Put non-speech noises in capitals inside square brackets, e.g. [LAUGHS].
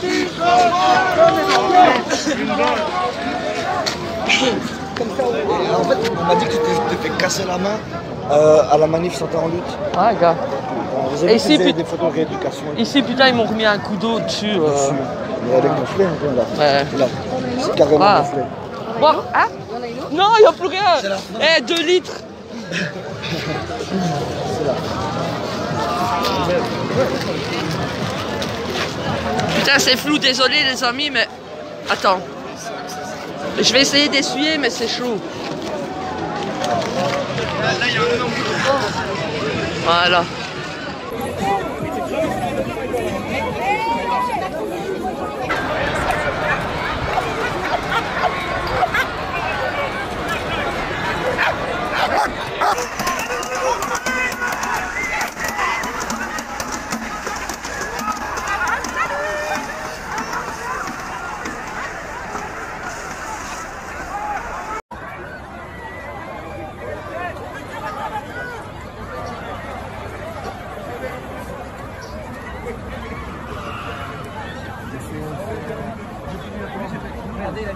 En fait, on m'a dit que tu t'es fait casser la main euh, à la manif Santé en lutte. Ah, gars. Euh, Et ici, des, des photos de rééducation. Ici, putain, ils m'ont remis un coup d'eau dessus. Euh... dessus. Il a gonflé un peu là. Ouais. là. C'est carrément ah. gonflé. Bon, hein? Non, il n'y a plus rien. Eh, 2 litres. [LAUGHS] C'est là. Putain, c'est flou, désolé les amis, mais... Attends. Je vais essayer d'essuyer, mais c'est chaud. Voilà. قضيه